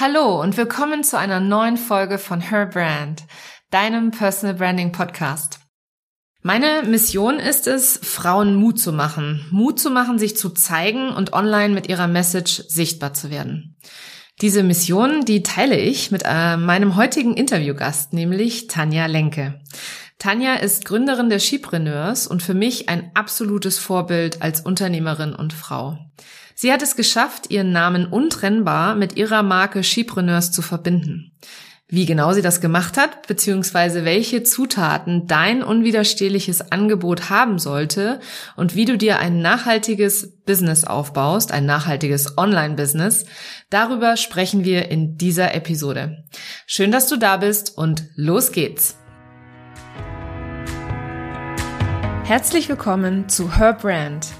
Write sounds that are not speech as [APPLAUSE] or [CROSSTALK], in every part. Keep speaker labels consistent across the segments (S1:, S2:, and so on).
S1: Hallo und willkommen zu einer neuen Folge von Her Brand, deinem Personal Branding Podcast. Meine Mission ist es, Frauen Mut zu machen. Mut zu machen, sich zu zeigen und online mit ihrer Message sichtbar zu werden. Diese Mission, die teile ich mit äh, meinem heutigen Interviewgast, nämlich Tanja Lenke. Tanja ist Gründerin der Skipreneurs und für mich ein absolutes Vorbild als Unternehmerin und Frau. Sie hat es geschafft, ihren Namen untrennbar mit ihrer Marke Skipreneurs zu verbinden. Wie genau sie das gemacht hat, beziehungsweise welche Zutaten dein unwiderstehliches Angebot haben sollte und wie du dir ein nachhaltiges Business aufbaust, ein nachhaltiges Online-Business, darüber sprechen wir in dieser Episode. Schön, dass du da bist und los geht's! Herzlich willkommen zu Her Brand –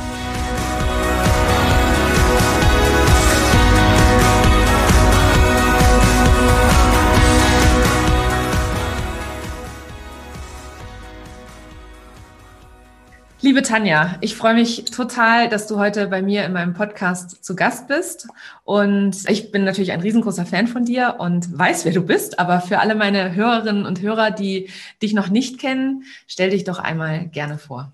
S1: Liebe Tanja, ich freue mich total, dass du heute bei mir in meinem Podcast zu Gast bist. Und ich bin natürlich ein riesengroßer Fan von dir und weiß, wer du bist. Aber für alle meine Hörerinnen und Hörer, die dich noch nicht kennen, stell dich doch einmal gerne vor.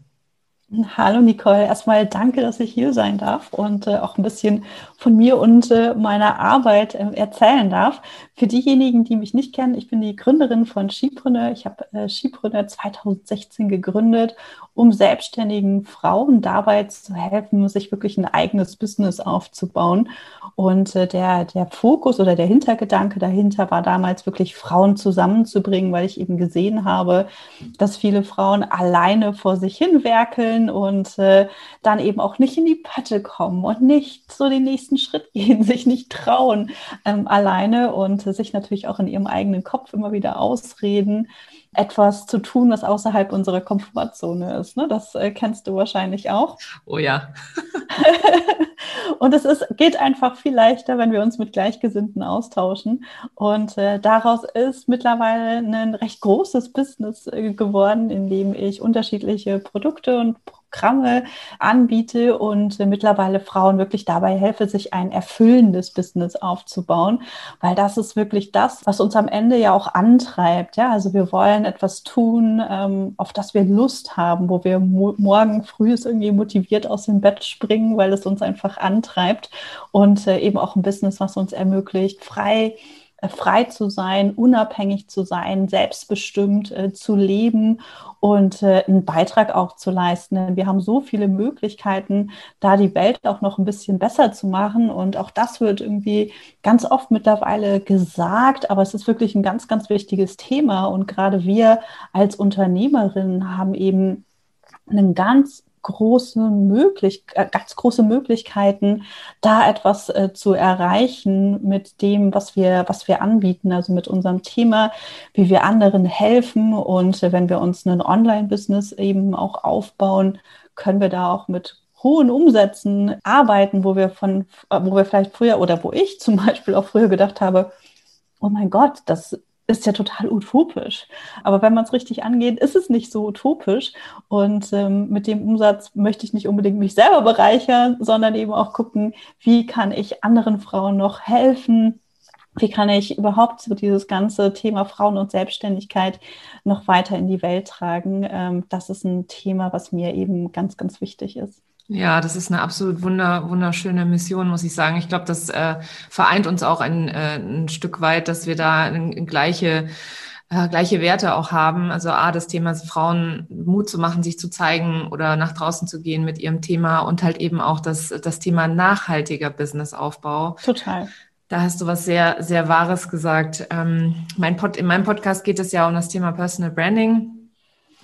S2: Hallo Nicole, erstmal danke, dass ich hier sein darf und äh, auch ein bisschen von mir und äh, meiner Arbeit äh, erzählen darf. Für diejenigen, die mich nicht kennen, ich bin die Gründerin von Skipreneur. Ich habe äh, Skipreneur 2016 gegründet, um selbstständigen Frauen dabei zu helfen, sich wirklich ein eigenes Business aufzubauen. Und äh, der, der Fokus oder der Hintergedanke dahinter war damals wirklich Frauen zusammenzubringen, weil ich eben gesehen habe, dass viele Frauen alleine vor sich hin werkeln und äh, dann eben auch nicht in die Patte kommen und nicht so den nächsten Schritt [LAUGHS] gehen, sich nicht trauen ähm, alleine und äh, sich natürlich auch in ihrem eigenen Kopf immer wieder ausreden, etwas zu tun, was außerhalb unserer Komfortzone ist. Ne? Das äh, kennst du wahrscheinlich auch.
S1: Oh ja. [LAUGHS]
S2: und es ist, geht einfach viel leichter, wenn wir uns mit Gleichgesinnten austauschen. Und äh, daraus ist mittlerweile ein recht großes Business äh, geworden, in dem ich unterschiedliche Produkte und Programme anbiete und äh, mittlerweile Frauen wirklich dabei helfe, sich ein erfüllendes Business aufzubauen, weil das ist wirklich das, was uns am Ende ja auch antreibt. Ja, also wir wollen etwas tun, ähm, auf das wir Lust haben, wo wir mo morgen früh irgendwie motiviert aus dem Bett springen, weil es uns einfach antreibt und äh, eben auch ein Business, was uns ermöglicht, frei frei zu sein, unabhängig zu sein, selbstbestimmt äh, zu leben und äh, einen Beitrag auch zu leisten. Wir haben so viele Möglichkeiten, da die Welt auch noch ein bisschen besser zu machen. Und auch das wird irgendwie ganz oft mittlerweile gesagt, aber es ist wirklich ein ganz, ganz wichtiges Thema. Und gerade wir als Unternehmerinnen haben eben einen ganz große möglich äh, ganz große Möglichkeiten, da etwas äh, zu erreichen mit dem, was wir, was wir anbieten, also mit unserem Thema, wie wir anderen helfen. Und äh, wenn wir uns ein Online-Business eben auch aufbauen, können wir da auch mit hohen Umsätzen arbeiten, wo wir von, äh, wo wir vielleicht früher oder wo ich [LAUGHS] zum Beispiel auch früher gedacht habe, oh mein Gott, das ist ja total utopisch. Aber wenn man es richtig angeht, ist es nicht so utopisch. Und ähm, mit dem Umsatz möchte ich nicht unbedingt mich selber bereichern, sondern eben auch gucken, wie kann ich anderen Frauen noch helfen, wie kann ich überhaupt so dieses ganze Thema Frauen und Selbstständigkeit noch weiter in die Welt tragen? Ähm, das ist ein Thema, was mir eben ganz, ganz wichtig ist.
S1: Ja, das ist eine absolut wunder, wunderschöne Mission, muss ich sagen. Ich glaube, das äh, vereint uns auch ein, äh, ein Stück weit, dass wir da in, gleiche äh, gleiche Werte auch haben. Also A, das Thema Frauen Mut zu machen, sich zu zeigen oder nach draußen zu gehen mit ihrem Thema und halt eben auch das, das Thema nachhaltiger Businessaufbau.
S2: Total.
S1: Da hast du was sehr, sehr Wahres gesagt. Ähm, mein Pod, in meinem Podcast geht es ja um das Thema Personal Branding.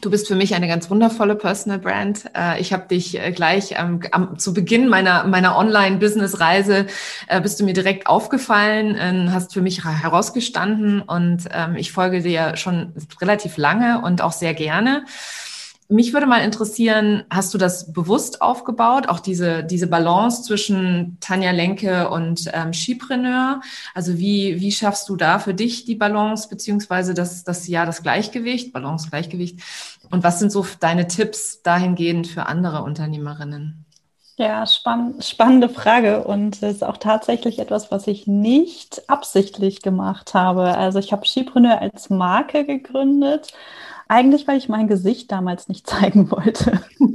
S1: Du bist für mich eine ganz wundervolle Personal Brand. Äh, ich habe dich äh, gleich ähm, am, zu Beginn meiner, meiner Online-Business-Reise äh, bist du mir direkt aufgefallen, äh, hast für mich herausgestanden und ähm, ich folge dir schon relativ lange und auch sehr gerne. Mich würde mal interessieren, hast du das bewusst aufgebaut, auch diese, diese Balance zwischen Tanja Lenke und ähm, Skipreneur? Also wie, wie schaffst du da für dich die Balance, beziehungsweise das, das ja das Gleichgewicht, Balance, Gleichgewicht? Und was sind so deine Tipps dahingehend für andere Unternehmerinnen?
S2: Ja, spann spannende Frage und ist auch tatsächlich etwas, was ich nicht absichtlich gemacht habe. Also ich habe Skipreneur als Marke gegründet eigentlich, weil ich mein Gesicht damals nicht zeigen wollte. [LAUGHS]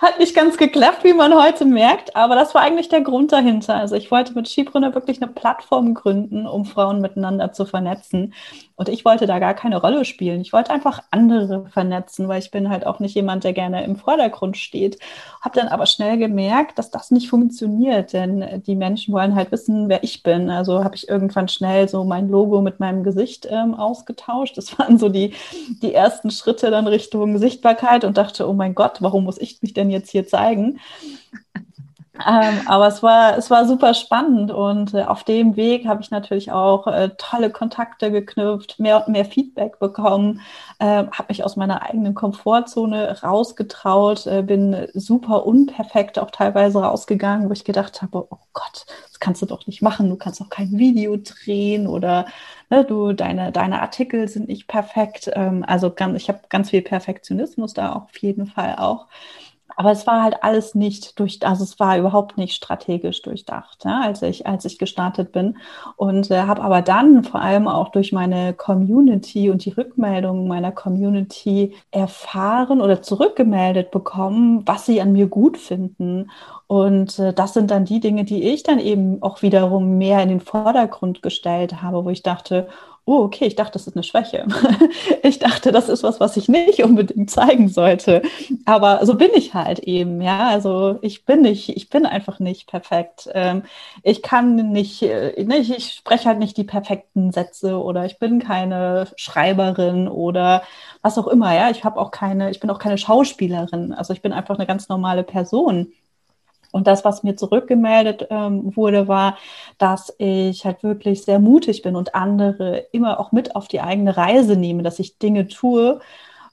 S2: Hat nicht ganz geklappt, wie man heute merkt, aber das war eigentlich der Grund dahinter. Also ich wollte mit Skipreneur wirklich eine Plattform gründen, um Frauen miteinander zu vernetzen. Und ich wollte da gar keine Rolle spielen. Ich wollte einfach andere vernetzen, weil ich bin halt auch nicht jemand, der gerne im Vordergrund steht. Habe dann aber schnell gemerkt, dass das nicht funktioniert, denn die Menschen wollen halt wissen, wer ich bin. Also habe ich irgendwann schnell so mein Logo mit meinem Gesicht ähm, ausgetauscht. Das waren so die, die ersten Schritte dann Richtung Sichtbarkeit und dachte, oh mein Gott, warum muss ich mich denn jetzt hier zeigen? Ähm, aber es war, es war super spannend und äh, auf dem Weg habe ich natürlich auch äh, tolle Kontakte geknüpft, mehr und mehr Feedback bekommen, äh, habe mich aus meiner eigenen Komfortzone rausgetraut, äh, bin super unperfekt auch teilweise rausgegangen, wo ich gedacht habe, oh Gott, das kannst du doch nicht machen, du kannst auch kein Video drehen oder ne, du, deine, deine Artikel sind nicht perfekt. Ähm, also ganz, ich habe ganz viel Perfektionismus da auch auf jeden Fall auch. Aber es war halt alles nicht durch, also es war überhaupt nicht strategisch durchdacht, ja, als ich, als ich gestartet bin. Und äh, habe aber dann vor allem auch durch meine Community und die Rückmeldungen meiner Community erfahren oder zurückgemeldet bekommen, was sie an mir gut finden. Und äh, das sind dann die Dinge, die ich dann eben auch wiederum mehr in den Vordergrund gestellt habe, wo ich dachte, oh, okay, ich dachte, das ist eine Schwäche. [LAUGHS] ich dachte, das ist was, was ich nicht unbedingt zeigen sollte. Aber so bin ich halt eben, ja. Also ich bin nicht, ich bin einfach nicht perfekt. Ähm, ich kann nicht, äh, nicht, ich spreche halt nicht die perfekten Sätze oder ich bin keine Schreiberin oder was auch immer, ja. Ich habe auch keine, ich bin auch keine Schauspielerin. Also ich bin einfach eine ganz normale Person. Und das, was mir zurückgemeldet ähm, wurde, war, dass ich halt wirklich sehr mutig bin und andere immer auch mit auf die eigene Reise nehme, dass ich Dinge tue,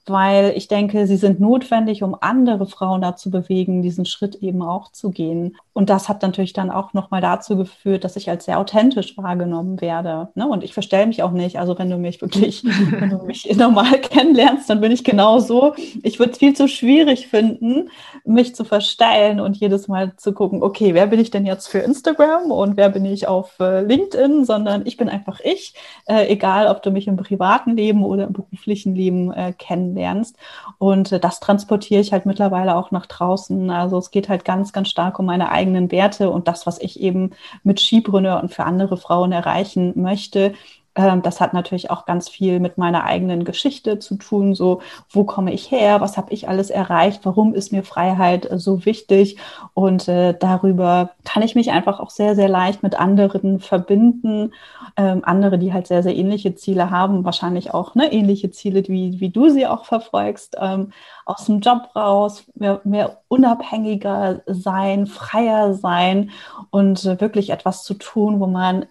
S2: weil ich denke, sie sind notwendig, um andere Frauen dazu bewegen, diesen Schritt eben auch zu gehen. Und das hat natürlich dann auch nochmal dazu geführt, dass ich als sehr authentisch wahrgenommen werde. Ne? Und ich verstelle mich auch nicht. Also wenn du mich wirklich, [LAUGHS] wenn du mich [LAUGHS] normal kennenlernst, dann bin ich genau so. Ich würde es viel zu schwierig finden, mich zu verstellen und jedes Mal zu gucken, okay, wer bin ich denn jetzt für Instagram und wer bin ich auf äh, LinkedIn, sondern ich bin einfach ich, äh, egal ob du mich im privaten Leben oder im beruflichen Leben äh, kennst kennenlernst. Und äh, das transportiere ich halt mittlerweile auch nach draußen. Also es geht halt ganz, ganz stark um meine eigenen Werte und das, was ich eben mit Skipreneur und für andere Frauen erreichen möchte. Ähm, das hat natürlich auch ganz viel mit meiner eigenen Geschichte zu tun. So, wo komme ich her? Was habe ich alles erreicht? Warum ist mir Freiheit äh, so wichtig? Und äh, darüber kann ich mich einfach auch sehr, sehr leicht mit anderen verbinden. Ähm, andere, die halt sehr, sehr ähnliche Ziele haben, wahrscheinlich auch ne, ähnliche Ziele, wie, wie du sie auch verfolgst. Ähm, aus dem Job raus, mehr, mehr unabhängiger sein, freier sein und äh, wirklich etwas zu tun, wo man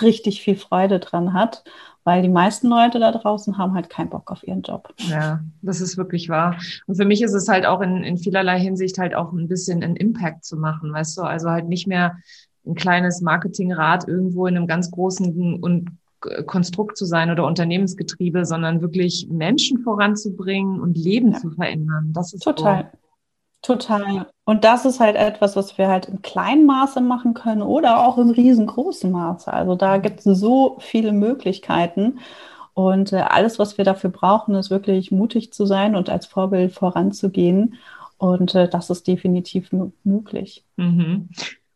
S2: richtig viel Freude dran hat, weil die meisten Leute da draußen haben halt keinen Bock auf ihren Job.
S1: Ja, das ist wirklich wahr. Und für mich ist es halt auch in, in vielerlei Hinsicht halt auch ein bisschen einen Impact zu machen, weißt du, also halt nicht mehr ein kleines Marketingrad irgendwo in einem ganz großen und Konstrukt zu sein oder Unternehmensgetriebe, sondern wirklich Menschen voranzubringen und Leben ja. zu verändern. Das ist
S2: total. So Total. Und das ist halt etwas, was wir halt im kleinen Maße machen können oder auch im riesengroßen Maße. Also da gibt es so viele Möglichkeiten. Und äh, alles, was wir dafür brauchen, ist wirklich mutig zu sein und als Vorbild voranzugehen. Und äh, das ist definitiv möglich.
S1: Mhm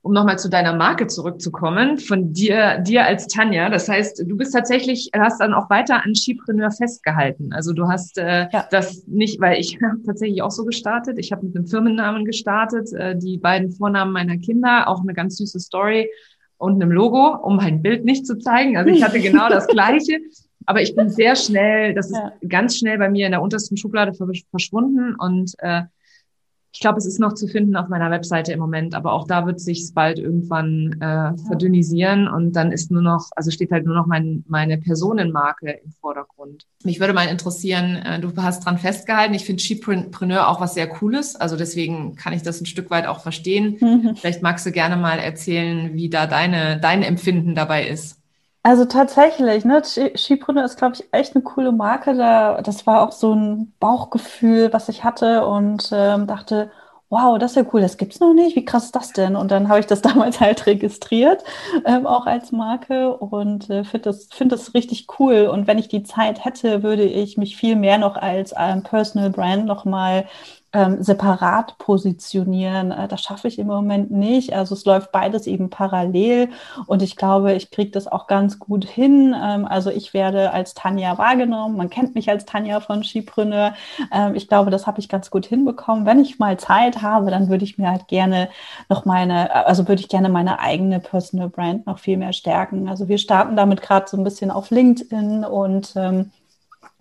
S1: um nochmal zu deiner Marke zurückzukommen, von dir, dir als Tanja. Das heißt, du bist tatsächlich, hast dann auch weiter an Skipreneur festgehalten. Also du hast äh, ja. das nicht, weil ich [LAUGHS] habe tatsächlich auch so gestartet. Ich habe mit einem Firmennamen gestartet, äh, die beiden Vornamen meiner Kinder, auch eine ganz süße Story und einem Logo, um mein Bild nicht zu zeigen. Also ich hatte genau das [LAUGHS] Gleiche. Aber ich bin sehr schnell, das ist ja. ganz schnell bei mir in der untersten Schublade verschwunden und äh, Ich glaube, es ist noch zu finden auf meiner Webseite im Moment, aber auch da wird sich bald irgendwann äh, verdünnisieren und dann ist nur noch, also steht halt nur noch mein, meine Personenmarke im Vordergrund. Mich würde mal interessieren, äh, du hast dran festgehalten. Ich finde Chipreneur auch was sehr Cooles, also deswegen kann ich das ein Stück weit auch verstehen. Mhm. Vielleicht magst du gerne mal erzählen, wie da deine, dein Empfinden dabei ist.
S2: Also tatsächlich, ne, Skipreneur ist, glaube ich, echt eine coole Marke. Da, das war auch so ein Bauchgefühl, was ich hatte und ähm, dachte, wow, das ist ja cool, das gibt's noch nicht. Wie krass ist das denn? Und dann habe ich das [LAUGHS] damals halt registriert, ähm, auch als Marke und äh, finde das, find das richtig cool. Und wenn ich die Zeit hätte, würde ich mich viel mehr noch als ähm, Personal Brand nochmal ähm, separat positionieren. Äh, das schaffe ich im Moment nicht. Also es läuft beides eben parallel und ich glaube, ich kriege das auch ganz gut hin. Ähm, also ich werde als Tanja wahrgenommen. Man kennt mich als Tanja von Skipreneur. Ähm, ich glaube, das habe ich ganz gut hinbekommen. Wenn ich mal Zeit habe, dann würde ich mir halt gerne noch meine, also würde ich gerne meine eigene Personal Brand noch viel mehr stärken. Also wir starten damit gerade so ein bisschen auf LinkedIn und ähm,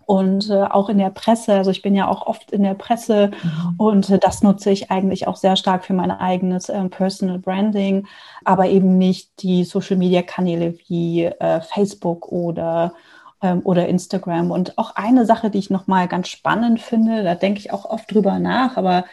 S2: und äh, auch in der Presse. Also ich bin ja auch oft in der Presse mhm. und äh, das nutze ich eigentlich auch sehr stark für mein eigenes äh, Personal Branding, aber eben nicht die Social-Media-Kanäle wie äh, Facebook oder ähm, oder Instagram. Und auch eine Sache, die ich nochmal ganz spannend finde, da denke ich auch oft drüber nach, aber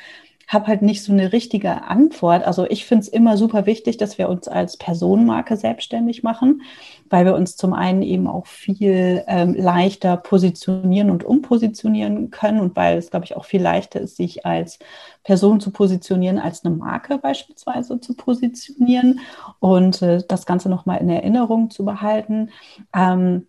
S2: habe halt nicht so eine richtige Antwort. Also ich finde es immer super wichtig, dass wir uns als Personenmarke selbstständig machen, weil wir uns zum einen eben auch viel ähm, leichter positionieren und umpositionieren können und weil es, glaube ich, auch viel leichter ist, sich als Person zu positionieren, als eine Marke beispielsweise zu positionieren und äh, das Ganze nochmal in Erinnerung zu behalten. Ähm,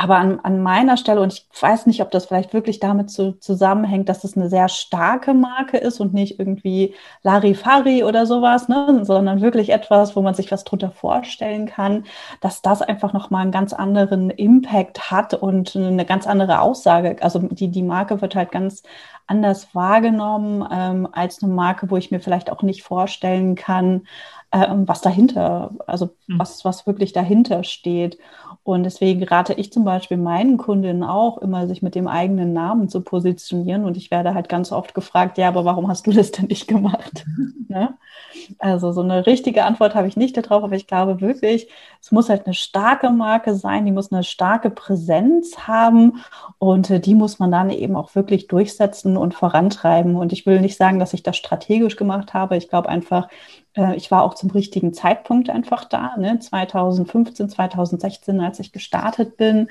S2: aber an, an meiner Stelle, und ich weiß nicht, ob das vielleicht wirklich damit zu, zusammenhängt, dass es eine sehr starke Marke ist und nicht irgendwie Larifari oder sowas, ne, sondern wirklich etwas, wo man sich was drunter vorstellen kann, dass das einfach nochmal einen ganz anderen Impact hat und eine ganz andere Aussage. Also die, die Marke wird halt ganz anders wahrgenommen ähm, als eine Marke, wo ich mir vielleicht auch nicht vorstellen kann, ähm, was dahinter, also mhm. was, was wirklich dahinter steht. Und deswegen rate ich zum Beispiel meinen Kundinnen auch immer, sich mit dem eigenen Namen zu positionieren. Und ich werde halt ganz oft gefragt, ja, aber warum hast du das denn nicht gemacht? [LAUGHS] ne? Also so eine richtige Antwort habe ich nicht darauf, aber ich glaube wirklich, es muss halt eine starke Marke sein, die muss eine starke Präsenz haben und äh, die muss man dann eben auch wirklich durchsetzen und vorantreiben. Und ich will nicht sagen, dass ich das strategisch gemacht habe. Ich glaube einfach, äh, ich war auch zum richtigen Zeitpunkt einfach da. Ne? 2015, 2016, als ich gestartet bin,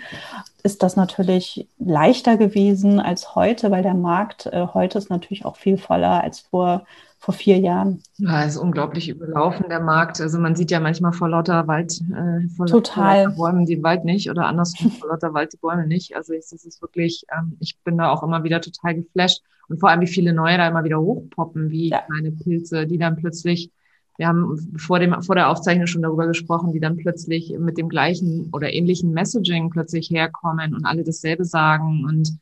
S2: ist das natürlich leichter gewesen als heute, weil der Markt äh, heute ist natürlich auch viel voller als vor vor vier Jahren.
S1: Ja, ist unglaublich überlaufen, der Markt. Also man sieht ja manchmal vor lauter Wald, äh,
S2: vor, Total.
S1: lauter Bäumen den Wald nicht oder andersrum vor lauter Wald die Bäume nicht. Also es ist wirklich, ähm, ich bin da auch immer wieder total geflasht. Und vor allem, wie viele neue da immer wieder hochpoppen, wie ja. kleine Pilze, die dann plötzlich wir haben vor, dem, vor der Aufzeichnung schon darüber gesprochen, die dann plötzlich mit dem gleichen oder ähnlichen Messaging plötzlich herkommen und alle dasselbe sagen. Und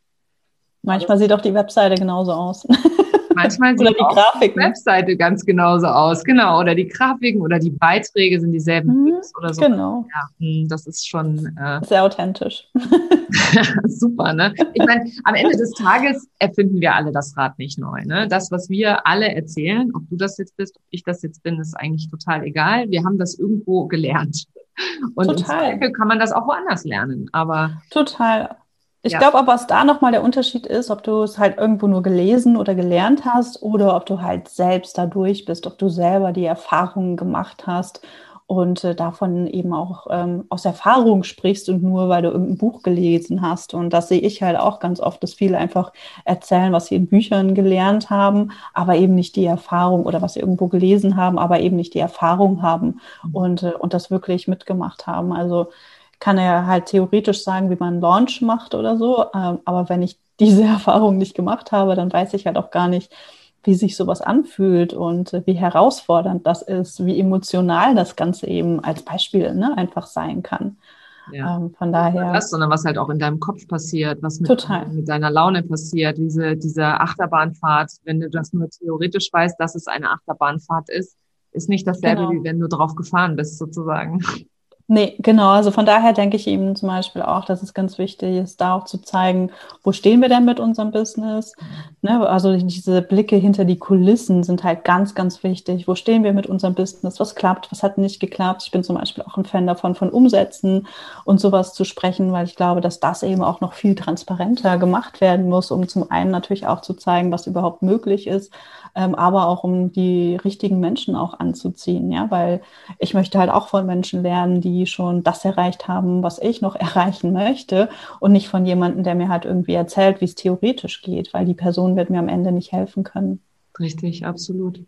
S2: manchmal sieht auch die Webseite genauso aus. [LAUGHS]
S1: Manchmal sieht die Grafiken. die Webseite ganz genauso aus, genau. Oder die Grafiken oder die Beiträge sind dieselben mhm, oder so.
S2: Genau.
S1: Ja, hm, das ist schon
S2: äh, sehr authentisch. [LAUGHS]
S1: super, ne? Ich meine, am Ende des Tages erfinden wir alle das Rad nicht neu. Ne? Das, was wir alle erzählen, ob du das jetzt bist, ob ich das jetzt bin, ist eigentlich total egal. Wir haben das irgendwo gelernt. Und total. kann man das auch woanders lernen. Aber
S2: total. Ich ja. glaube aber, was da nochmal der Unterschied ist, ob du es halt irgendwo nur gelesen oder gelernt hast oder ob du halt selbst da durch bist, ob du selber die Erfahrungen gemacht hast und äh, davon eben auch ähm, aus Erfahrung sprichst und nur weil du irgendein Buch gelesen hast. Und das sehe ich halt auch ganz oft, dass viele einfach erzählen, was sie in Büchern gelernt haben, aber eben nicht die Erfahrung oder was sie irgendwo gelesen haben, aber eben nicht die Erfahrung haben mhm. und, äh, und das wirklich mitgemacht haben. Also kann er halt theoretisch sagen, wie man einen Launch macht oder so. Ähm, aber wenn ich [LAUGHS] diese Erfahrung nicht gemacht habe, dann weiß ich halt auch gar nicht, wie sich sowas anfühlt und wie herausfordernd das ist, wie emotional das Ganze eben als Beispiel ne, einfach sein kann.
S1: Ja. Ähm, von daher. Das, sondern was halt auch in deinem Kopf passiert, was mit, total. mit deiner Laune passiert, diese, diese Achterbahnfahrt, wenn du das nur theoretisch weißt, dass es eine Achterbahnfahrt ist, ist nicht dasselbe, genau. wie wenn du drauf gefahren bist, sozusagen.
S2: Nee, genau. Also von daher denke ich eben zum Beispiel auch, dass es ganz wichtig ist, da auch zu zeigen, wo stehen wir denn mit unserem Business? Ne? Also diese Blicke hinter die Kulissen sind halt ganz, ganz wichtig. Wo stehen wir mit unserem Business? Was klappt? Was hat nicht geklappt? Ich bin zum Beispiel auch ein Fan davon, von Umsätzen und sowas zu sprechen, weil ich glaube, dass das eben auch noch viel transparenter gemacht werden muss, um zum einen natürlich auch zu zeigen, was überhaupt möglich ist, ähm, aber auch um die richtigen Menschen auch anzuziehen, ja, weil ich möchte halt auch von Menschen lernen, die schon das erreicht haben, was ich noch [LAUGHS] erreichen möchte und nicht von jemandem, der mir halt irgendwie erzählt, wie es theoretisch geht, weil die Person wird mir am Ende nicht helfen können.
S1: Richtig, absolut.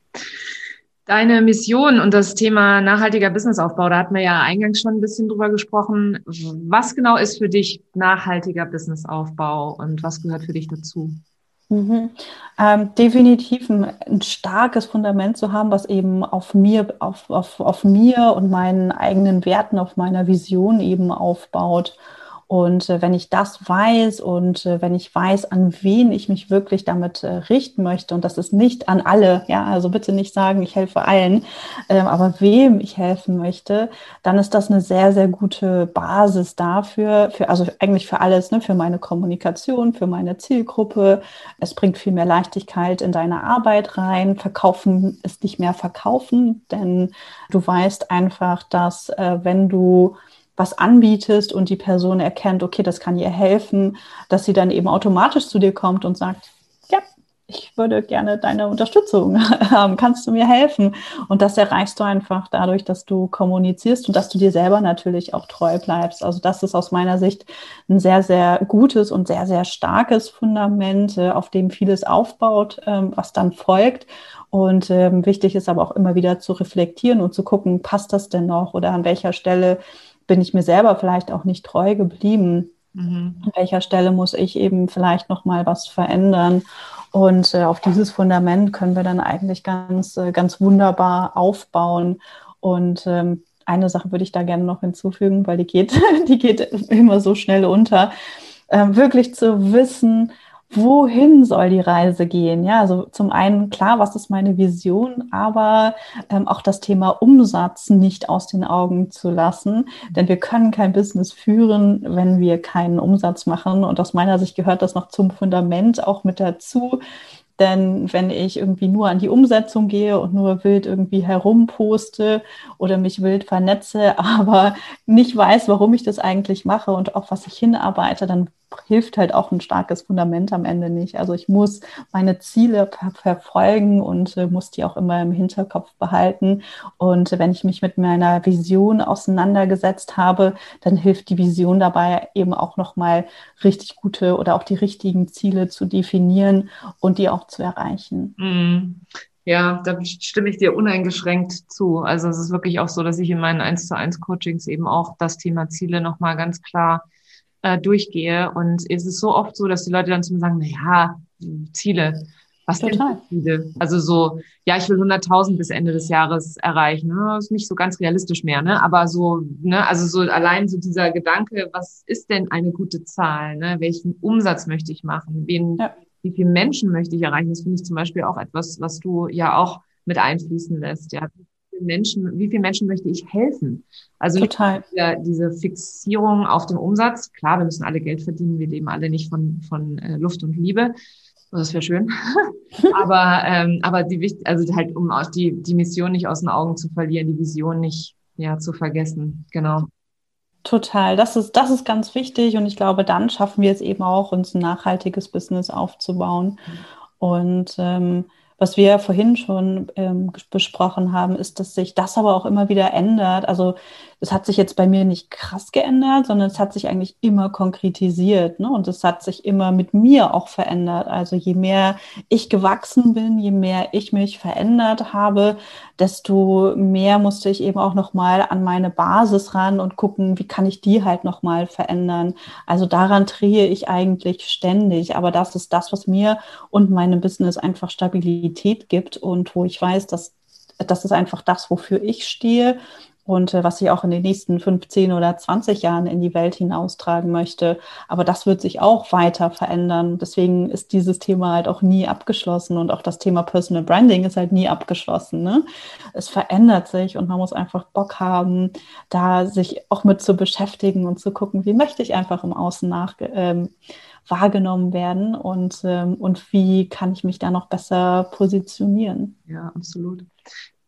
S1: Deine Mission und das Thema nachhaltiger Businessaufbau, da hatten wir ja eingangs schon ein bisschen drüber gesprochen. Was genau ist für dich nachhaltiger Businessaufbau und was gehört für dich dazu?
S2: Mhm. Ähm, definitiv ein, ein, starkes Fundament zu haben, was eben auf mir, auf, auf, auf mir und meinen eigenen Werten, auf meiner Vision eben aufbaut. Und äh, wenn ich das weiß und äh, wenn ich weiß, an wen ich mich wirklich damit äh, richten möchte, und das ist nicht an alle, ja, also bitte nicht sagen, ich helfe allen, ähm, aber wem ich helfen möchte, dann ist das eine sehr, sehr gute Basis dafür, für, also eigentlich für alles, ne, für meine Kommunikation, für meine Zielgruppe. Es bringt viel mehr Leichtigkeit in deine Arbeit rein. Verkaufen ist nicht mehr verkaufen, denn du weißt einfach, dass äh, wenn du was anbietest und die Person erkennt, okay, das kann ihr helfen, dass sie dann eben automatisch zu dir kommt und sagt, ja, ich würde gerne deine Unterstützung [LAUGHS] haben, kannst du mir helfen? Und das erreichst du einfach dadurch, dass du kommunizierst und dass du dir selber natürlich auch treu bleibst. Also das ist aus meiner Sicht ein sehr, sehr gutes und sehr, sehr starkes Fundament, äh, auf dem vieles aufbaut, ähm, was dann folgt. Und ähm, wichtig ist aber auch immer wieder zu reflektieren und zu gucken, passt das denn noch oder an welcher Stelle bin ich mir selber vielleicht auch nicht treu geblieben. Mhm. An welcher Stelle muss ich eben vielleicht noch mal was verändern? Und äh, auf dieses Fundament können wir dann eigentlich ganz, äh, ganz wunderbar aufbauen. Und ähm, eine Sache würde ich da gerne noch hinzufügen, weil die geht, [LAUGHS] die geht immer so schnell unter. Ähm, wirklich zu wissen, wohin soll die Reise gehen? Ja, also zum einen klar, was ist meine Vision, aber ähm, auch das Thema Umsatz nicht aus den Augen zu lassen, denn wir können kein Business führen, wenn wir keinen Umsatz machen. Und aus meiner Sicht gehört das noch zum Fundament auch mit dazu. Denn wenn ich irgendwie nur an die Umsetzung gehe und nur wild irgendwie herumposte oder mich wild vernetze, [LAUGHS] aber nicht weiß, warum ich das eigentlich mache und auf was ich hinarbeite, dann hilft halt auch ein starkes Fundament am Ende nicht. Also ich muss meine Ziele ver verfolgen und äh, muss die auch immer im Hinterkopf behalten. Und wenn ich mich mit meiner Vision auseinandergesetzt habe, dann hilft die Vision dabei eben auch nochmal richtig gute oder auch die richtigen Ziele zu definieren und die auch zu erreichen.
S1: Mhm. Ja, da stimme ich dir uneingeschränkt zu. Also es ist wirklich auch so, dass ich in meinen 1 zu 1 Coachings eben auch das Thema Ziele nochmal ganz klar äh, durchgehe. Und es ist so oft so, dass die Leute dann zu mir sagen, na ja, Ziele, was Total. denn Ziele? Also so, ja, ich will 100.000 bis Ende des Jahres erreichen. Ne? Das ist nicht so ganz realistisch mehr, ne? Aber so, ne, also so allein so dieser Gedanke, was ist denn eine gute Zahl? Ne? Welchen Umsatz möchte ich machen? Wen, ja. wie viele Menschen möchte ich erreichen? Das finde ich zum Beispiel auch etwas, was du ja auch mit einfließen lässt. Ja, Menschen, wie vielen Menschen möchte ich helfen? Also Total. Diese, diese Fixierung auf dem Umsatz. Klar, wir müssen alle Geld verdienen. Wir leben alle nicht von, von äh, Luft und Liebe. Das wäre schön. [LAUGHS] aber, ähm, aber die, also halt, um auch die, die Mission nicht aus den Augen zu verlieren, die Vision nicht, ja, zu vergessen. Genau.
S2: Total, das ist, das ist ganz wichtig und ich glaube, dann schaffen wir es eben auch, uns ein nachhaltiges Business aufzubauen. Mhm. Und ähm, was wir vorhin schon ähm, besprochen haben, ist, dass sich das aber auch immer wieder ändert. Also es hat sich jetzt bei mir nicht krass geändert, sondern es hat sich eigentlich immer konkretisiert. Ne? Und es hat sich immer mit mir auch verändert. Also je mehr ich gewachsen bin, je mehr ich mich verändert habe, desto mehr musste ich eben auch nochmal an meine Basis ran und gucken, wie kann ich die halt nochmal verändern. Also daran drehe ich eigentlich ständig. Aber das ist das, was mir und meinem Business einfach Stabilität gibt und wo ich weiß, dass das ist einfach das, wofür ich stehe und äh, was ich auch in den nächsten 15 oder 20 Jahren in die Welt hinaustragen möchte. Aber das wird sich auch weiter verändern. Deswegen ist dieses Thema halt auch nie abgeschlossen und auch das Thema Personal Branding ist halt nie abgeschlossen. Ne? Es verändert sich und man muss einfach Bock haben, da sich auch mit zu beschäftigen und zu gucken, wie möchte ich einfach im Außen nach ähm, wahrgenommen werden und, ähm, und wie kann ich mich da noch besser positionieren.
S1: Ja, absolut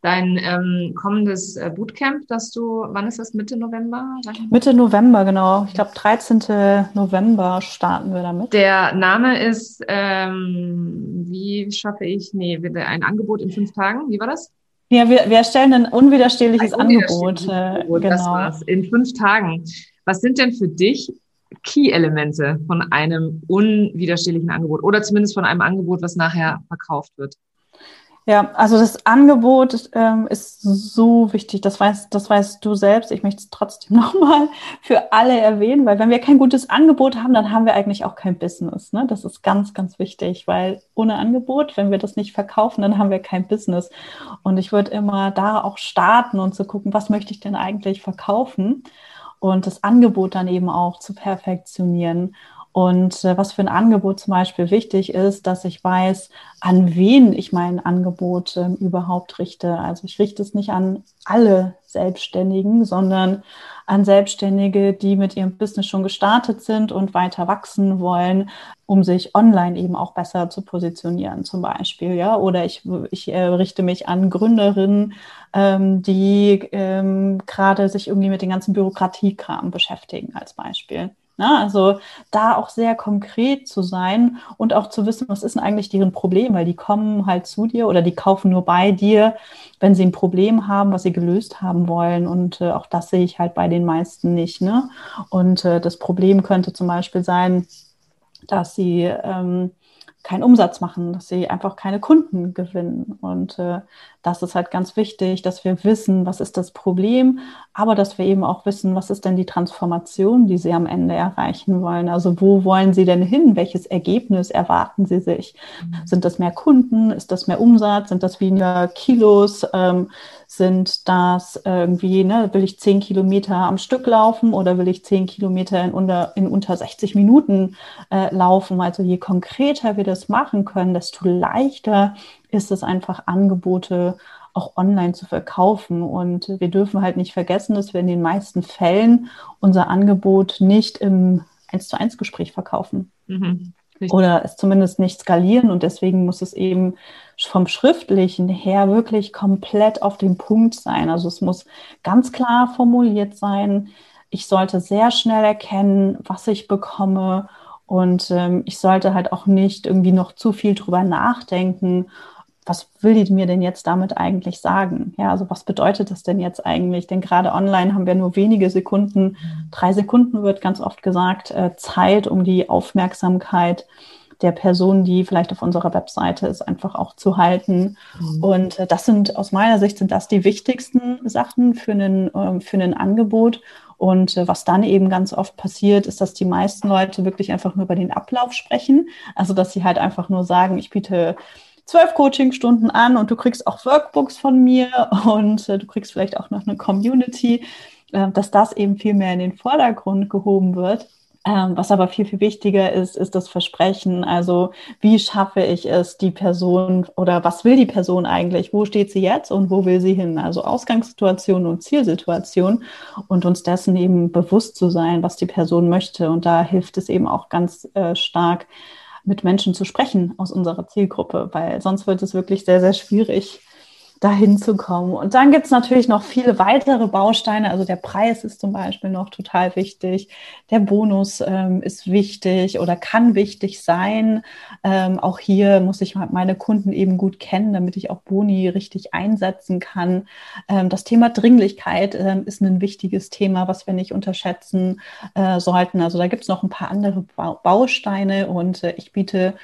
S1: dein ähm, kommendes äh, Bootcamp, das du, wann ist das, Mitte November?
S2: Mitte November, genau. Ich glaube, 13. November starten wir damit.
S1: Der Name ist, ähm, wie schaffe ich, nee, ein Angebot in fünf Tagen, wie war das?
S2: Ja, wir, wir erstellen ein unwiderstehliches ein Angebot. Äh,
S1: Angebot genau. Das war's. In fünf Tagen. Was sind denn für dich Key-Elemente von einem unwiderstehlichen Angebot oder zumindest von einem Angebot, was nachher verkauft wird?
S2: Ja, also das Angebot ähm, ist so wichtig. Das weißt, das weißt du selbst. Ich möchte es trotzdem [LAUGHS] nochmal für alle erwähnen, weil wenn wir kein gutes Angebot haben, dann haben wir eigentlich auch kein Business. Ne? Das ist ganz, ganz wichtig, weil ohne Angebot, wenn wir das nicht verkaufen, dann haben wir kein Business. Und ich würde immer da auch starten und zu gucken, was möchte ich denn eigentlich verkaufen und das Angebot dann eben auch zu perfektionieren. Und äh, was für ein Angebot zum Beispiel wichtig ist, dass ich weiß, an wen ich mein Angebot äh, überhaupt richte. Also ich richte es nicht an alle Selbstständigen, sondern an Selbstständige, die mit ihrem Business schon gestartet sind und weiter wachsen wollen, um sich online eben auch besser zu positionieren, zum Beispiel. Ja, oder ich, ich äh, richte mich an Gründerinnen, ähm, die ähm, gerade sich irgendwie mit den ganzen Bürokratiekram beschäftigen, als Beispiel. Ne? Also da auch sehr konkret zu sein und auch zu wissen, was ist denn eigentlich deren Problem, weil die kommen halt zu dir oder die kaufen nur bei dir, wenn sie ein Problem haben, was sie gelöst haben wollen. Und äh, auch das sehe ich halt bei den meisten nicht. Ne? Und äh, das Problem könnte zum Beispiel sein, dass sie ähm, keinen Umsatz machen, dass sie einfach keine Kunden gewinnen. Und äh, das ist halt ganz wichtig, dass wir wissen, was ist das Problem, aber dass wir eben auch wissen, was ist denn die Transformation, die sie am Ende erreichen wollen. Also wo wollen sie denn hin? Welches Ergebnis erwarten sie sich? Mhm. Sind das mehr Kunden? Ist das mehr Umsatz? Sind das weniger Kilos? Ähm, sind das irgendwie, ne, will ich zehn Kilometer am Stück laufen oder will ich zehn Kilometer in unter, in unter 60 Minuten äh, laufen? Also je konkreter wir das machen können, desto leichter ist es einfach Angebote auch online zu verkaufen. Und wir dürfen halt nicht vergessen, dass wir in den meisten Fällen unser Angebot nicht im 1 zu 1 Gespräch verkaufen. Mhm. Oder es zumindest nicht skalieren und deswegen muss es eben vom Schriftlichen her wirklich komplett auf den Punkt sein. Also es muss ganz klar formuliert sein. Ich sollte sehr schnell erkennen, was ich bekomme und ähm, ich sollte halt auch nicht irgendwie noch zu viel drüber nachdenken was will die mir denn jetzt damit eigentlich sagen? Ja, also was bedeutet das denn jetzt eigentlich? Denn gerade online haben wir nur wenige Sekunden, drei Sekunden wird ganz oft gesagt, äh, Zeit, um die Aufmerksamkeit der Person, die vielleicht auf unserer Webseite ist, einfach auch zu halten. Mhm. Und äh, das sind aus meiner Sicht sind das die wichtigsten Sachen für ein, äh, für ein Angebot. Und äh, was dann eben ganz oft passiert, ist, dass die meisten Leute wirklich einfach nur über den Ablauf sprechen. Also dass sie halt einfach nur sagen, ich biete zwölf Coachingstunden an und du kriegst auch Workbooks von mir und äh, du kriegst vielleicht auch noch eine Community, äh, dass das eben viel mehr in den Vordergrund gehoben wird. Ähm, was aber viel, viel wichtiger ist, ist das Versprechen. Also wie schaffe ich es, die Person oder was will die Person eigentlich? Wo steht sie jetzt und wo will sie hin? Also Ausgangssituation und Zielsituation und uns dessen eben bewusst zu sein, was die Person möchte. Und da hilft es eben auch ganz äh, stark, mit Menschen zu sprechen aus unserer Zielgruppe, weil sonst wird es wirklich sehr, sehr schwierig, dahin zu kommen. Und dann gibt es natürlich noch viele weitere Bausteine. Also der Preis ist zum Beispiel noch total wichtig. Der Bonus ähm, ist wichtig oder kann wichtig sein. Ähm, auch hier muss ich meine Kunden eben gut kennen, damit ich auch Boni richtig einsetzen kann. Ähm, das Thema Dringlichkeit ähm, ist ein wichtiges Thema, was wir nicht unterschätzen äh, sollten. Also da gibt es noch ein paar andere Bausteine und äh, ich biete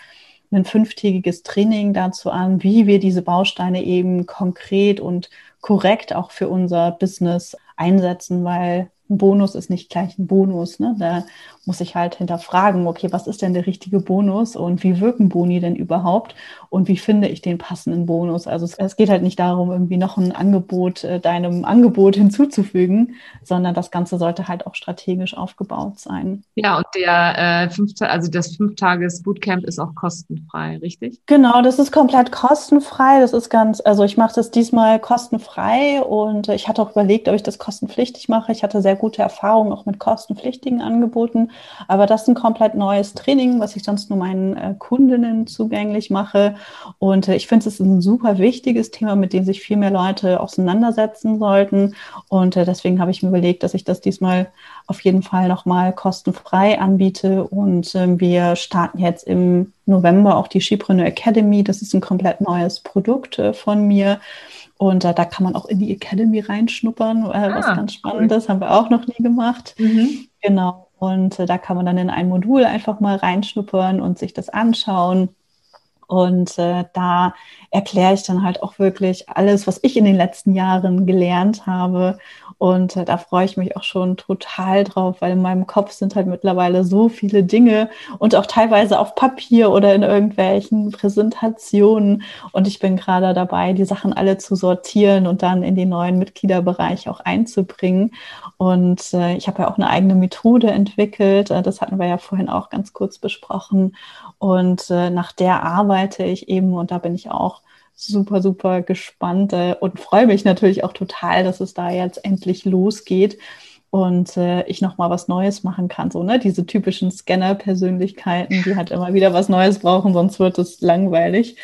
S2: ein fünftägiges Training dazu an, wie wir diese Bausteine eben konkret und korrekt auch für unser Business einsetzen, weil ein Bonus ist nicht gleich ein Bonus. Ne? Da muss ich halt hinterfragen, okay, was ist denn der richtige Bonus und wie wirken Boni denn überhaupt und wie finde ich den passenden Bonus? Also es, es geht halt nicht darum, irgendwie noch ein Angebot äh, deinem Angebot [LAUGHS] hinzuzufügen, sondern das Ganze sollte halt auch strategisch aufgebaut sein.
S1: Ja, und der äh, fünf, also das Fünf-Tages-Bootcamp ist auch kostenfrei, richtig?
S2: Genau, das ist komplett kostenfrei. Das ist ganz, also ich mache das diesmal kostenfrei und ich hatte auch überlegt, ob ich das kostenpflichtig mache. Ich hatte sehr gute Erfahrungen auch mit kostenpflichtigen Angeboten. Aber das ist ein komplett neues Training, was ich sonst nur meinen äh, Kundinnen zugänglich mache. Und äh, ich finde, es ist ein super wichtiges Thema, mit dem sich viel mehr Leute auseinandersetzen sollten. Und äh, deswegen habe ich mir überlegt, dass ich das diesmal auf jeden Fall nochmal kostenfrei anbiete. Und ähm, wir starten jetzt im November auch die Skipreneur Academy. Das ist ein komplett neues Produkt äh, von mir. Und äh, da kann man auch in die Academy reinschnuppern, äh, ah, was ganz spannend ist, haben wir auch noch nie gemacht. Mhm. Genau. Und äh, da kann man dann in ein Modul einfach mal reinschnuppern und sich das anschauen. Und äh, da erkläre ich dann halt auch wirklich alles, was ich in den letzten Jahren gelernt habe und äh, da freue ich mich auch schon total drauf, weil in meinem Kopf sind halt mittlerweile so viele Dinge und auch teilweise auf Papier oder in irgendwelchen Präsentationen. Und ich bin gerade dabei, die Sachen alle zu sortieren und dann in den neuen Mitgliederbereich auch einzubringen. Und äh, ich habe ja auch eine eigene Methode entwickelt. Äh, das hatten wir ja vorhin auch ganz kurz besprochen. Und äh, nach der arbeite ich eben und da bin ich auch super, super gespannt äh, und freue mich natürlich auch total, dass es da jetzt endlich losgeht und äh, ich nochmal was Neues machen kann. So, ne? Diese typischen Scanner-Persönlichkeiten, die halt immer wieder was Neues brauchen, sonst wird es langweilig.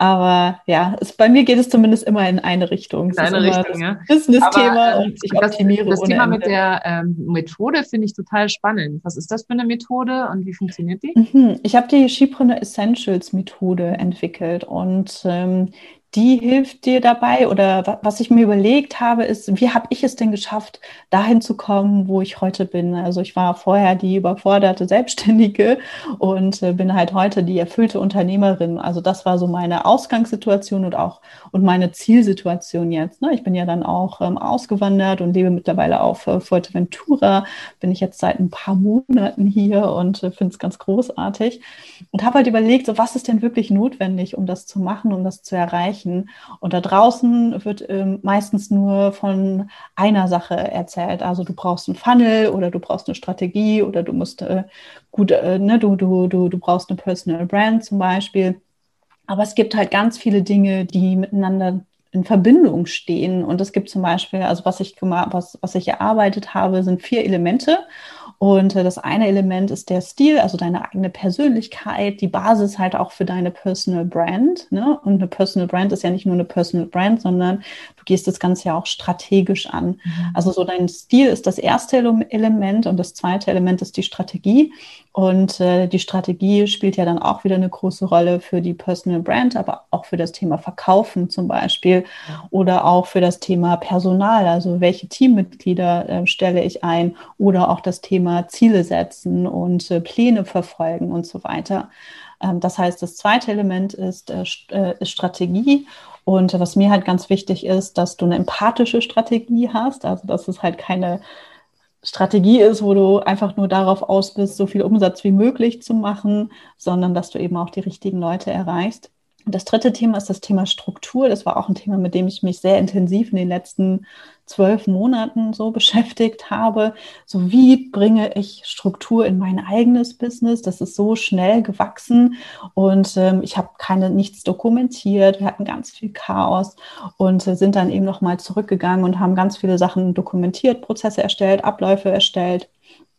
S2: Aber ja, es, bei mir geht es zumindest immer in eine Richtung.
S1: In eine Richtung,
S2: ja. Business-Thema
S1: ähm, und ich das, optimiere Das Thema mit der ähm, Methode finde ich total spannend. Was ist das für eine Methode und wie funktioniert die?
S2: Mhm. Ich habe die Skipreneur Essentials Methode entwickelt und ähm, die hilft dir dabei oder was ich mir überlegt habe, ist, wie habe ich es denn geschafft, dahin zu kommen, wo ich heute bin? Also ich war vorher die überforderte Selbstständige [LAUGHS] und äh, bin halt heute die erfüllte Unternehmerin. Also das war so meine Ausgangssituation und auch und meine Zielsituation jetzt. Ne? Ich bin ja dann auch ähm, ausgewandert und lebe mittlerweile auf äh, Fuerteventura. Bin ich jetzt seit ein paar Monaten hier und äh, finde es ganz großartig und habe halt überlegt, so was ist denn wirklich notwendig, um das zu machen, um das zu erreichen? Erreichen. Und da draußen wird ähm, meistens nur von einer Sache erzählt. Also du brauchst einen Funnel oder du brauchst eine Strategie oder du musst äh, gut, äh, ne, du, du, du, du brauchst eine Personal Brand zum Beispiel. Aber es gibt halt ganz viele Dinge, die miteinander in Verbindung stehen. Und es gibt zum Beispiel, also was ich was, was ich erarbeitet habe, sind vier Elemente. Und äh, das eine Element ist der Stil, also deine eigene Persönlichkeit, die Basis halt auch für deine Personal Brand. Ne? Und eine Personal Brand ist ja nicht nur eine Personal Brand, sondern du gehst das Ganze ja auch strategisch an. Mhm. Also so dein Stil ist das erste Element und das zweite Element ist die Strategie. Und äh, die Strategie spielt ja dann auch wieder eine große Rolle für die Personal Brand, aber auch für das Thema Verkaufen zum Beispiel oder auch für das Thema Personal, also welche Teammitglieder äh, stelle ich ein oder auch das Thema Ziele setzen und äh, Pläne verfolgen und so weiter. Ähm, das heißt, das zweite Element ist, äh, äh, ist Strategie. Und was mir halt ganz wichtig ist, dass du eine empathische Strategie hast, also dass es halt keine Strategie ist, wo du einfach nur darauf aus bist, so viel Umsatz wie möglich zu machen, sondern dass du eben auch die richtigen Leute erreichst. Das dritte Thema ist das Thema Struktur. Das war auch ein Thema, mit dem ich mich sehr intensiv in den letzten zwölf Monaten so [LAUGHS] beschäftigt habe. So wie bringe ich Struktur in mein eigenes Business? Das ist so schnell gewachsen und ähm, ich habe keine nichts dokumentiert. Wir hatten ganz viel Chaos und äh, sind dann eben noch mal zurückgegangen und haben ganz viele Sachen dokumentiert, Prozesse erstellt, Abläufe erstellt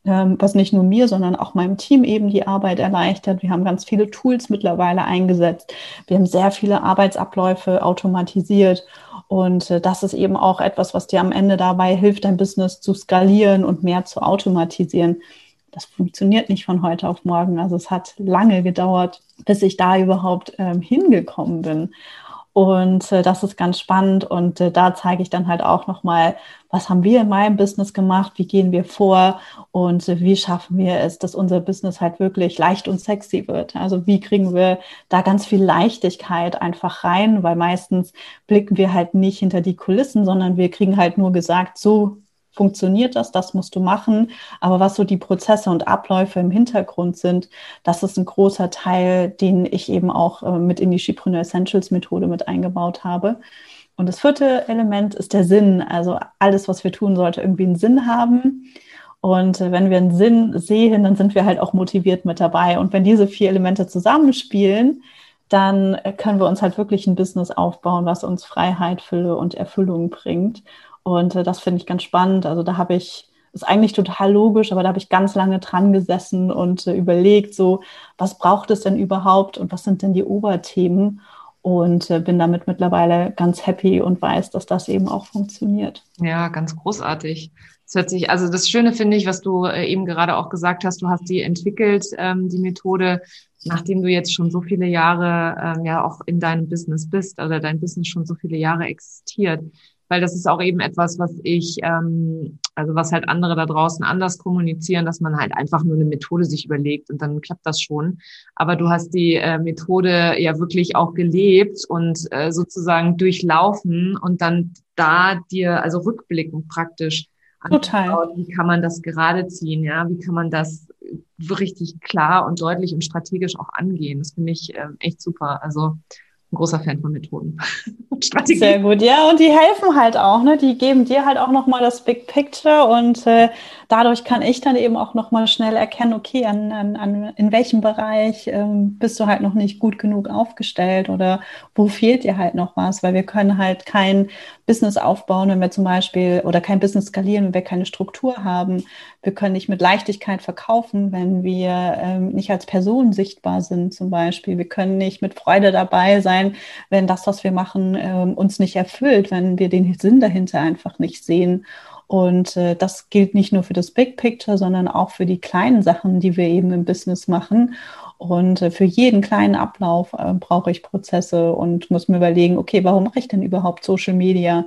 S2: was nicht nur mir, sondern auch meinem Team eben die Arbeit erleichtert. Wir haben ganz viele Tools mittlerweile eingesetzt. Wir haben sehr viele Arbeitsabläufe automatisiert. Und äh, das ist eben auch etwas, was dir am Ende dabei hilft, dein Business zu skalieren und mehr zu automatisieren. Das funktioniert nicht von heute auf morgen. Also es hat lange gedauert, bis ich da überhaupt ähm, hingekommen bin. Und äh, das ist ganz spannend. Und äh, da zeige ich dann halt auch nochmal, was haben wir in meinem Business gemacht, wie gehen wir vor und äh, wie schaffen wir es, dass unser Business halt wirklich leicht und sexy wird. Also wie kriegen wir da ganz viel Leichtigkeit einfach rein, weil meistens blicken wir halt nicht hinter die Kulissen, sondern wir kriegen halt nur gesagt, so funktioniert das, das musst du machen. Aber was so die Prozesse und Abläufe im Hintergrund sind, das ist ein großer Teil, den ich eben auch äh, mit in die Shipreneur Essentials Methode mit eingebaut habe. Und das vierte Element ist der Sinn. Also alles, was wir tun, sollte irgendwie einen Sinn haben. Und äh, wenn wir einen Sinn sehen, dann sind wir halt auch motiviert mit dabei. Und wenn diese vier Elemente zusammenspielen, dann äh, können wir uns halt wirklich ein Business aufbauen, was uns Freiheit, Fülle und Erfüllung bringt. Und äh, das finde ich ganz spannend. Also da habe ich, ist eigentlich total logisch, aber da habe ich ganz lange dran gesessen und äh, überlegt, so, was braucht es denn überhaupt und was sind denn die Oberthemen? Und äh, bin damit mittlerweile ganz happy und weiß, dass das eben auch funktioniert.
S1: Ja, ganz großartig. Das hört sich, also das Schöne finde ich, was du äh, eben gerade auch gesagt hast, du hast die entwickelt, ähm, die Methode, nachdem du jetzt schon so viele Jahre ähm, ja auch in deinem Business bist oder dein Business schon so viele Jahre existiert. Weil das ist auch eben etwas, was ich, ähm, also was halt andere da draußen anders kommunizieren, dass man halt einfach nur eine Methode sich überlegt und dann klappt das schon. Aber du hast die äh, Methode ja wirklich auch gelebt und äh, sozusagen durchlaufen und dann da dir, also rückblickend praktisch
S2: Total.
S1: Wie kann man das gerade ziehen? Ja, wie kann man das richtig klar und deutlich und strategisch auch angehen? Das finde ich äh, echt super. Also ein großer Fan von Methoden. [LAUGHS]
S2: Sehr gut, ja, und die helfen halt auch, ne? Die geben dir halt auch nochmal das Big Picture und äh, dadurch kann ich dann eben auch nochmal schnell erkennen, okay, an, an, an in welchem Bereich ähm, bist du halt noch nicht gut genug aufgestellt oder wo fehlt dir halt noch was, weil wir können halt kein Business aufbauen, wenn wir zum Beispiel oder kein Business skalieren, wenn wir keine Struktur haben. Wir können nicht mit Leichtigkeit verkaufen, wenn wir ähm, nicht als Person sichtbar sind zum Beispiel. Wir können nicht mit Freude dabei sein wenn das, was wir machen, ähm, uns nicht erfüllt, wenn wir den Sinn dahinter einfach nicht sehen. Und äh, das gilt nicht nur für das Big Picture, sondern auch für die kleinen Sachen, die wir eben im Business machen. Und äh, für jeden kleinen Ablauf äh, brauche ich Prozesse und muss mir überlegen, okay, warum mache ich denn überhaupt Social Media?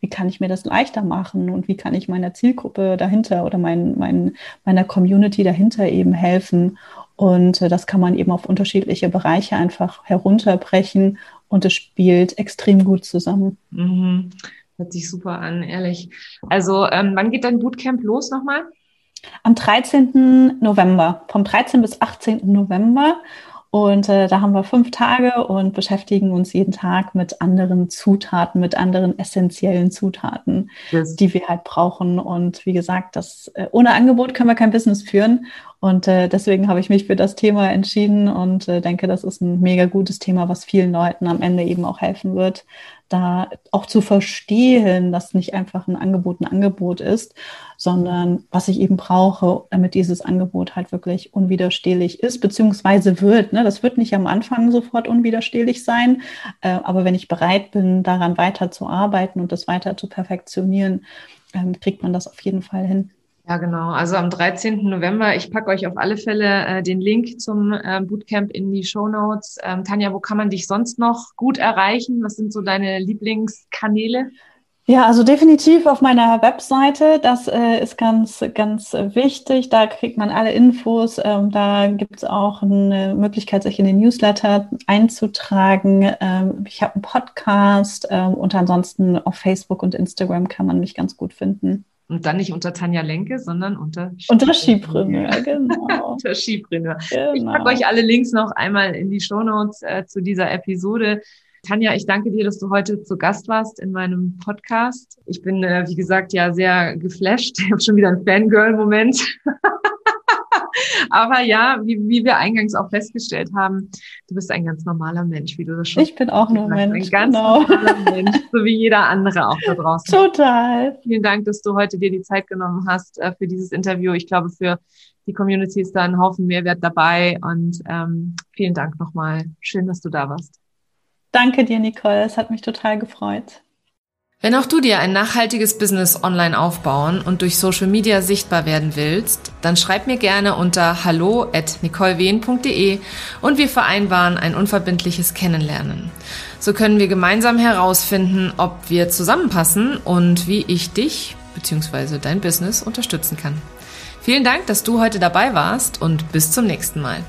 S2: Wie kann ich mir das leichter machen und wie kann ich meiner Zielgruppe dahinter oder mein, mein, meiner Community dahinter eben helfen? Und äh, das kann man eben auf unterschiedliche Bereiche einfach herunterbrechen und es spielt extrem gut zusammen.
S1: Mhm. Hört sich super an, ehrlich. Also, ähm, wann geht dein Bootcamp los nochmal?
S2: Am 13. November, vom 13. bis 18. November. Und äh, da haben wir fünf Tage und beschäftigen uns jeden Tag mit anderen Zutaten, mit anderen essentiellen Zutaten, yes. die wir halt brauchen. Und wie gesagt, das äh, ohne Angebot können wir kein Business führen. Und äh, deswegen habe ich mich für das Thema entschieden und äh, denke, das ist ein mega gutes Thema, was vielen Leuten am Ende eben auch helfen wird, da auch zu verstehen, dass nicht einfach ein Angebot ein Angebot ist, sondern was ich eben brauche, damit dieses Angebot halt wirklich unwiderstehlich ist, beziehungsweise wird. Ne? Das wird nicht am Anfang sofort unwiderstehlich sein, äh, aber wenn ich bereit bin, daran weiter zu arbeiten und das weiter zu perfektionieren, ähm, kriegt man das auf jeden Fall hin.
S1: Ja, genau. Also am 13. November, ich packe euch auf alle Fälle äh, den Link zum äh, Bootcamp in die Show Notes. Ähm, Tanja, wo kann man dich sonst noch gut erreichen? Was sind so deine Lieblingskanäle?
S2: Ja, also definitiv auf meiner Webseite. Das äh, ist ganz, ganz wichtig. Da kriegt man alle Infos. Ähm, da gibt es auch eine Möglichkeit, sich in den Newsletter einzutragen. Ähm, ich habe einen Podcast ähm, und ansonsten auf Facebook und Instagram kann man mich ganz gut finden.
S1: Und dann nicht unter Tanja Lenke, sondern unter
S2: Unter Skipreneur, genau. [LAUGHS]
S1: unter Skipreneur. Genau. Ich packe euch alle Links noch einmal in die Shownotes äh, zu dieser Episode. Tanja, ich danke dir, dass du heute zu Gast warst in meinem Podcast. Ich bin, äh, wie gesagt, ja sehr geflasht. Ich habe schon wieder einen Fangirl-Moment. [LAUGHS] Aber ja, wie, wie wir eingangs auch festgestellt haben, du bist ein ganz normaler Mensch, wie du das schon
S2: Ich bin auch nur ein
S1: Mensch. Ein ganz genau. normaler Mensch, so wie jeder andere auch da draußen.
S2: Total.
S1: Vielen Dank, dass du heute dir die Zeit genommen hast äh, für dieses Interview. Ich glaube, für die Community ist da ein Haufen Mehrwert dabei und ähm, vielen Dank nochmal. Schön, dass du da warst.
S2: Danke dir, Nicole. Es hat mich total gefreut.
S1: Wenn auch du dir ein nachhaltiges Business online aufbauen und durch Social Media sichtbar werden willst, dann schreib mir gerne unter hallo at nicolewehn.de und wir vereinbaren ein unverbindliches Kennenlernen. So können wir gemeinsam herausfinden, ob wir zusammenpassen und wie ich dich bzw. dein Business unterstützen kann. Vielen Dank, dass du heute dabei warst und bis zum nächsten Mal.